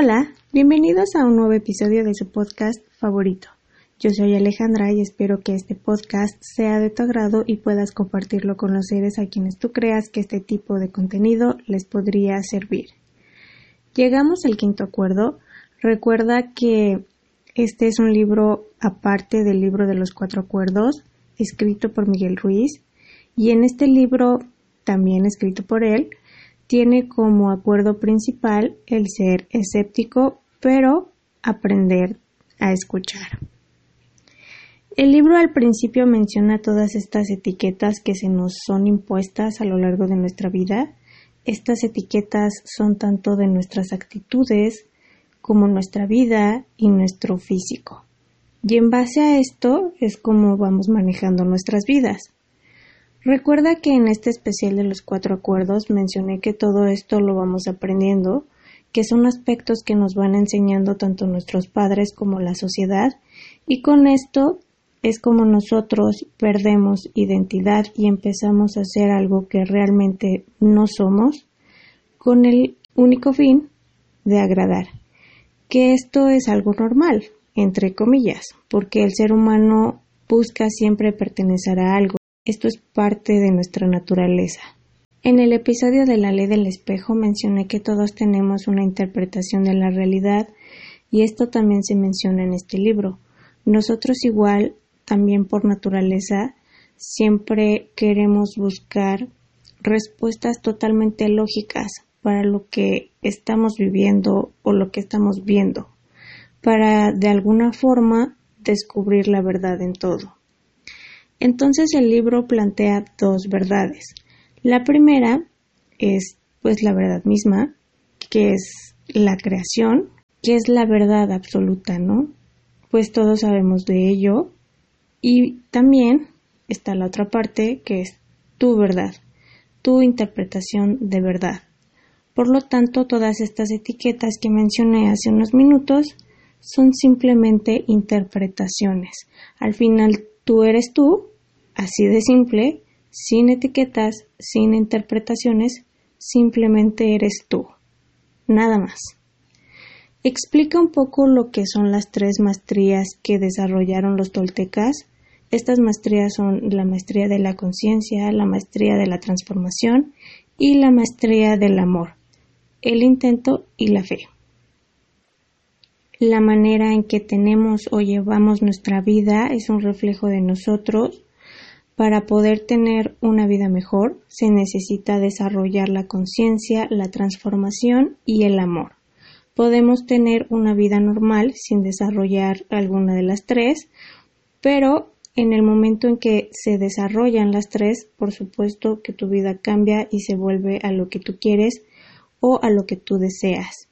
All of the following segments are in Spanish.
Hola, bienvenidos a un nuevo episodio de su podcast favorito. Yo soy Alejandra y espero que este podcast sea de tu agrado y puedas compartirlo con los seres a quienes tú creas que este tipo de contenido les podría servir. Llegamos al quinto acuerdo. Recuerda que este es un libro aparte del libro de los cuatro acuerdos, escrito por Miguel Ruiz, y en este libro, también escrito por él, tiene como acuerdo principal el ser escéptico, pero aprender a escuchar. El libro al principio menciona todas estas etiquetas que se nos son impuestas a lo largo de nuestra vida. Estas etiquetas son tanto de nuestras actitudes como nuestra vida y nuestro físico. Y en base a esto es como vamos manejando nuestras vidas. Recuerda que en este especial de los cuatro acuerdos mencioné que todo esto lo vamos aprendiendo, que son aspectos que nos van enseñando tanto nuestros padres como la sociedad, y con esto es como nosotros perdemos identidad y empezamos a hacer algo que realmente no somos, con el único fin de agradar, que esto es algo normal, entre comillas, porque el ser humano busca siempre pertenecer a algo esto es parte de nuestra naturaleza. En el episodio de la ley del espejo mencioné que todos tenemos una interpretación de la realidad y esto también se menciona en este libro. Nosotros igual, también por naturaleza, siempre queremos buscar respuestas totalmente lógicas para lo que estamos viviendo o lo que estamos viendo, para de alguna forma descubrir la verdad en todo. Entonces el libro plantea dos verdades. La primera es pues la verdad misma, que es la creación, que es la verdad absoluta, ¿no? Pues todos sabemos de ello. Y también está la otra parte, que es tu verdad, tu interpretación de verdad. Por lo tanto, todas estas etiquetas que mencioné hace unos minutos son simplemente interpretaciones. Al final, tú eres tú Así de simple, sin etiquetas, sin interpretaciones, simplemente eres tú. Nada más. Explica un poco lo que son las tres maestrías que desarrollaron los toltecas. Estas maestrías son la maestría de la conciencia, la maestría de la transformación y la maestría del amor, el intento y la fe. La manera en que tenemos o llevamos nuestra vida es un reflejo de nosotros para poder tener una vida mejor se necesita desarrollar la conciencia, la transformación y el amor. Podemos tener una vida normal sin desarrollar alguna de las tres, pero en el momento en que se desarrollan las tres, por supuesto que tu vida cambia y se vuelve a lo que tú quieres o a lo que tú deseas.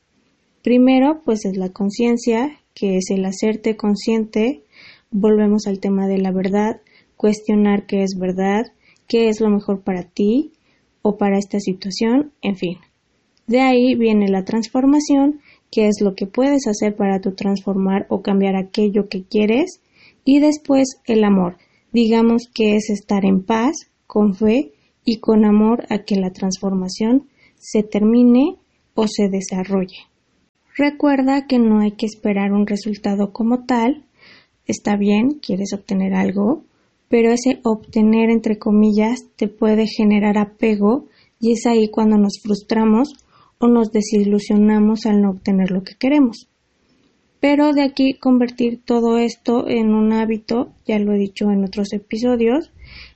Primero, pues es la conciencia, que es el hacerte consciente. Volvemos al tema de la verdad, cuestionar qué es verdad, qué es lo mejor para ti o para esta situación, en fin. De ahí viene la transformación, qué es lo que puedes hacer para tu transformar o cambiar aquello que quieres, y después el amor, digamos que es estar en paz, con fe y con amor a que la transformación se termine o se desarrolle. Recuerda que no hay que esperar un resultado como tal. Está bien, quieres obtener algo, pero ese obtener entre comillas te puede generar apego y es ahí cuando nos frustramos o nos desilusionamos al no obtener lo que queremos. Pero de aquí convertir todo esto en un hábito, ya lo he dicho en otros episodios,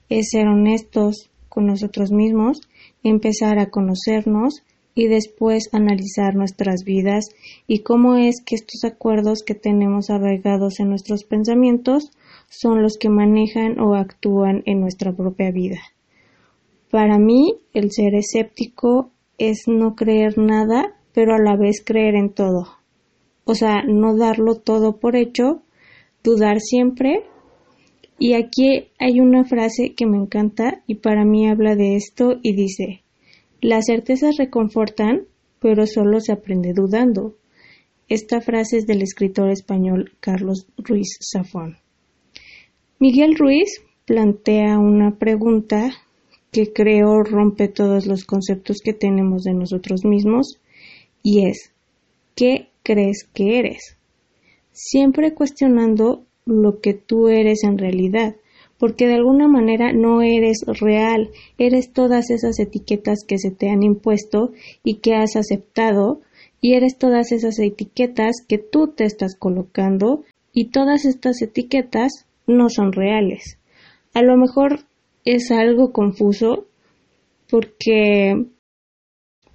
es ser honestos con nosotros mismos, empezar a conocernos y después analizar nuestras vidas y cómo es que estos acuerdos que tenemos arraigados en nuestros pensamientos son los que manejan o actúan en nuestra propia vida. Para mí, el ser escéptico es no creer nada, pero a la vez creer en todo. O sea, no darlo todo por hecho, dudar siempre. Y aquí hay una frase que me encanta y para mí habla de esto y dice, las certezas reconfortan, pero solo se aprende dudando. Esta frase es del escritor español Carlos Ruiz Zafón. Miguel Ruiz plantea una pregunta que creo rompe todos los conceptos que tenemos de nosotros mismos y es ¿qué crees que eres. Siempre cuestionando lo que tú eres en realidad, porque de alguna manera no eres real, eres todas esas etiquetas que se te han impuesto y que has aceptado, y eres todas esas etiquetas que tú te estás colocando, y todas estas etiquetas no son reales. A lo mejor es algo confuso porque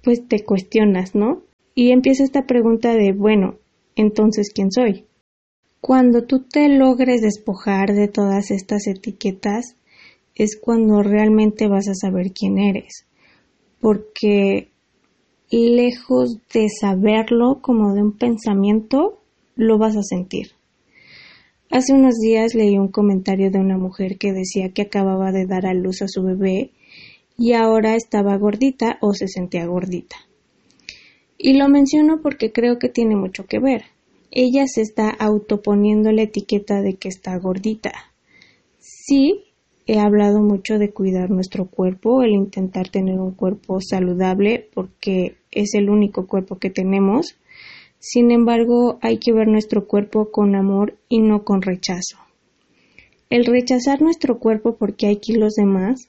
pues te cuestionas, ¿no? Y empieza esta pregunta de, bueno, entonces, ¿quién soy? Cuando tú te logres despojar de todas estas etiquetas, es cuando realmente vas a saber quién eres. Porque lejos de saberlo como de un pensamiento, lo vas a sentir. Hace unos días leí un comentario de una mujer que decía que acababa de dar a luz a su bebé y ahora estaba gordita o se sentía gordita. Y lo menciono porque creo que tiene mucho que ver. Ella se está autoponiendo la etiqueta de que está gordita. Sí, he hablado mucho de cuidar nuestro cuerpo, el intentar tener un cuerpo saludable porque es el único cuerpo que tenemos, sin embargo, hay que ver nuestro cuerpo con amor y no con rechazo. El rechazar nuestro cuerpo porque hay kilos de más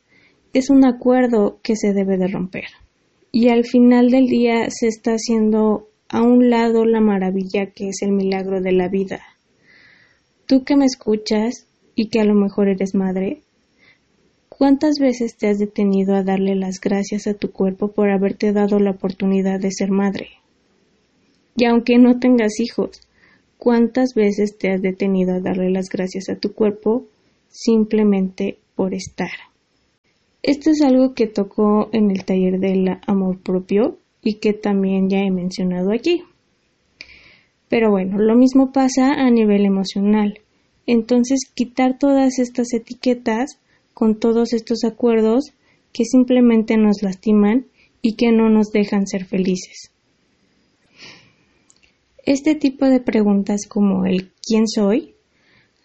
es un acuerdo que se debe de romper. Y al final del día se está haciendo a un lado la maravilla que es el milagro de la vida. Tú que me escuchas y que a lo mejor eres madre, ¿cuántas veces te has detenido a darle las gracias a tu cuerpo por haberte dado la oportunidad de ser madre? Y aunque no tengas hijos, ¿cuántas veces te has detenido a darle las gracias a tu cuerpo simplemente por estar? Esto es algo que tocó en el taller del amor propio y que también ya he mencionado aquí. Pero bueno, lo mismo pasa a nivel emocional. Entonces, quitar todas estas etiquetas con todos estos acuerdos que simplemente nos lastiman y que no nos dejan ser felices. Este tipo de preguntas como el ¿quién soy?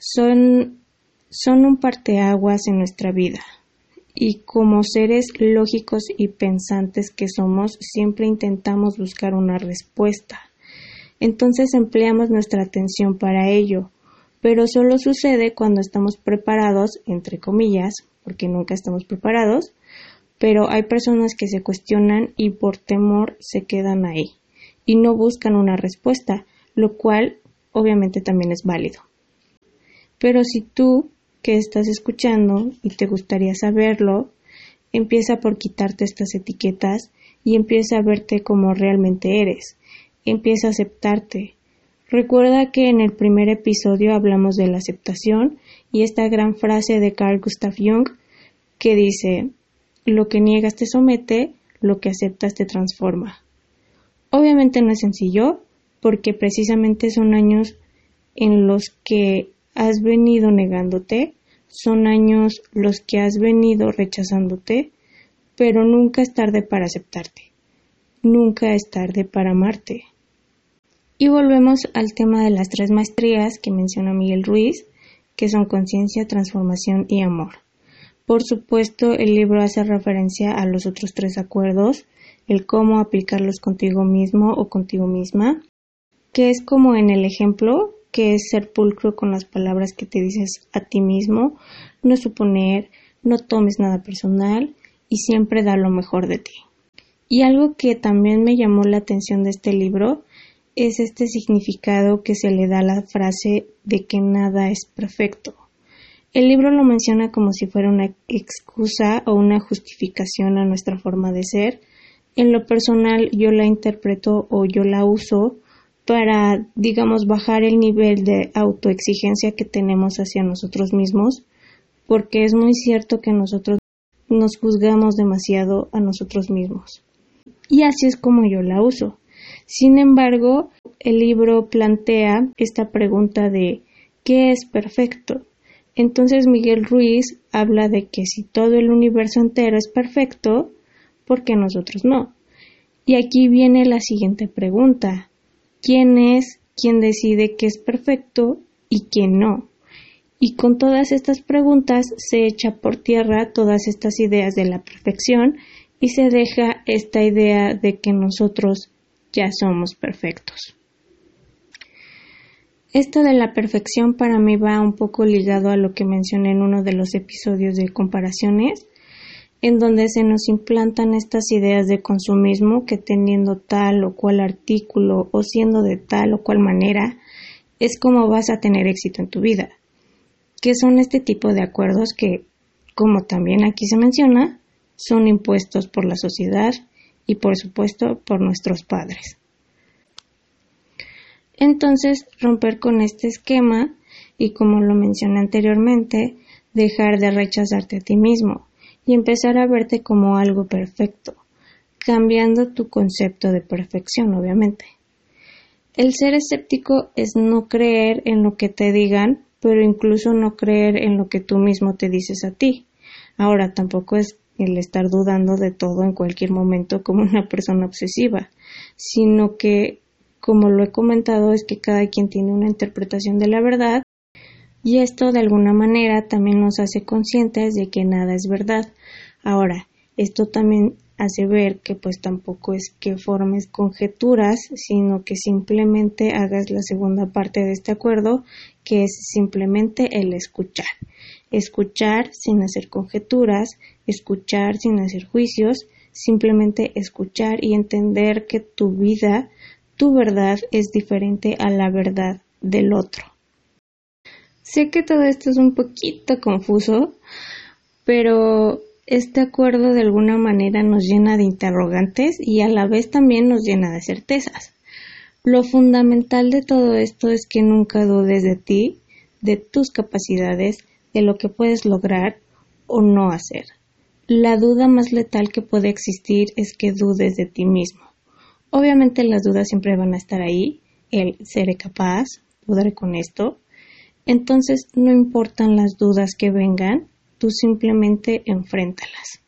son, son un parteaguas en nuestra vida. Y como seres lógicos y pensantes que somos, siempre intentamos buscar una respuesta. Entonces empleamos nuestra atención para ello, pero solo sucede cuando estamos preparados, entre comillas, porque nunca estamos preparados, pero hay personas que se cuestionan y por temor se quedan ahí y no buscan una respuesta, lo cual obviamente también es válido. Pero si tú que estás escuchando y te gustaría saberlo, empieza por quitarte estas etiquetas y empieza a verte como realmente eres. Empieza a aceptarte. Recuerda que en el primer episodio hablamos de la aceptación y esta gran frase de Carl Gustav Jung que dice, lo que niegas te somete, lo que aceptas te transforma. Obviamente no es sencillo, porque precisamente son años en los que has venido negándote, son años los que has venido rechazándote, pero nunca es tarde para aceptarte, nunca es tarde para amarte. Y volvemos al tema de las tres maestrías que menciona Miguel Ruiz, que son conciencia, transformación y amor. Por supuesto, el libro hace referencia a los otros tres acuerdos, el cómo aplicarlos contigo mismo o contigo misma, que es como en el ejemplo, que es ser pulcro con las palabras que te dices a ti mismo, no suponer, no tomes nada personal y siempre da lo mejor de ti. Y algo que también me llamó la atención de este libro es este significado que se le da a la frase de que nada es perfecto. El libro lo menciona como si fuera una excusa o una justificación a nuestra forma de ser, en lo personal yo la interpreto o yo la uso para, digamos, bajar el nivel de autoexigencia que tenemos hacia nosotros mismos, porque es muy cierto que nosotros nos juzgamos demasiado a nosotros mismos. Y así es como yo la uso. Sin embargo, el libro plantea esta pregunta de ¿qué es perfecto? Entonces Miguel Ruiz habla de que si todo el universo entero es perfecto, porque nosotros no. Y aquí viene la siguiente pregunta. ¿Quién es quien decide qué es perfecto y quién no? Y con todas estas preguntas se echa por tierra todas estas ideas de la perfección y se deja esta idea de que nosotros ya somos perfectos. Esto de la perfección para mí va un poco ligado a lo que mencioné en uno de los episodios de comparaciones, en donde se nos implantan estas ideas de consumismo que teniendo tal o cual artículo o siendo de tal o cual manera es como vas a tener éxito en tu vida. Que son este tipo de acuerdos que, como también aquí se menciona, son impuestos por la sociedad y por supuesto por nuestros padres. Entonces, romper con este esquema y, como lo mencioné anteriormente, dejar de rechazarte a ti mismo y empezar a verte como algo perfecto, cambiando tu concepto de perfección, obviamente. El ser escéptico es no creer en lo que te digan, pero incluso no creer en lo que tú mismo te dices a ti. Ahora, tampoco es el estar dudando de todo en cualquier momento como una persona obsesiva, sino que como lo he comentado, es que cada quien tiene una interpretación de la verdad y esto de alguna manera también nos hace conscientes de que nada es verdad. Ahora, esto también hace ver que pues tampoco es que formes conjeturas, sino que simplemente hagas la segunda parte de este acuerdo, que es simplemente el escuchar. Escuchar sin hacer conjeturas, escuchar sin hacer juicios, simplemente escuchar y entender que tu vida tu verdad es diferente a la verdad del otro. Sé que todo esto es un poquito confuso, pero este acuerdo de alguna manera nos llena de interrogantes y a la vez también nos llena de certezas. Lo fundamental de todo esto es que nunca dudes de ti, de tus capacidades, de lo que puedes lograr o no hacer. La duda más letal que puede existir es que dudes de ti mismo. Obviamente las dudas siempre van a estar ahí, el seré capaz, podré con esto. Entonces no importan las dudas que vengan, tú simplemente enfréntalas.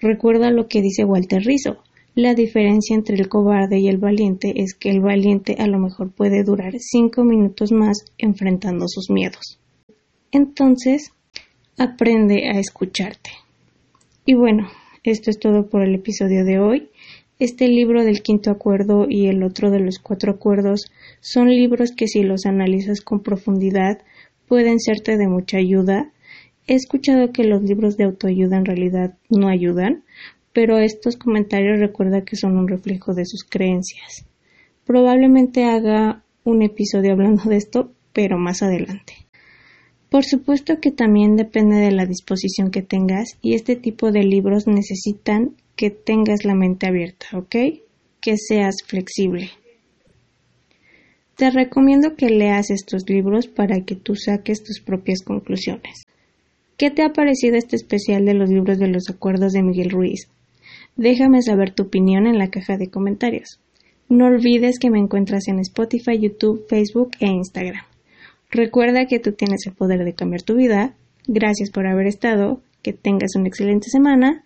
Recuerda lo que dice Walter Rizzo. La diferencia entre el cobarde y el valiente es que el valiente a lo mejor puede durar cinco minutos más enfrentando sus miedos. Entonces, aprende a escucharte. Y bueno, esto es todo por el episodio de hoy. Este libro del quinto acuerdo y el otro de los cuatro acuerdos son libros que si los analizas con profundidad pueden serte de mucha ayuda. He escuchado que los libros de autoayuda en realidad no ayudan, pero estos comentarios recuerda que son un reflejo de sus creencias. Probablemente haga un episodio hablando de esto, pero más adelante. Por supuesto que también depende de la disposición que tengas y este tipo de libros necesitan que tengas la mente abierta, ¿ok? Que seas flexible. Te recomiendo que leas estos libros para que tú saques tus propias conclusiones. ¿Qué te ha parecido este especial de los libros de los acuerdos de Miguel Ruiz? Déjame saber tu opinión en la caja de comentarios. No olvides que me encuentras en Spotify, YouTube, Facebook e Instagram. Recuerda que tú tienes el poder de cambiar tu vida. Gracias por haber estado. Que tengas una excelente semana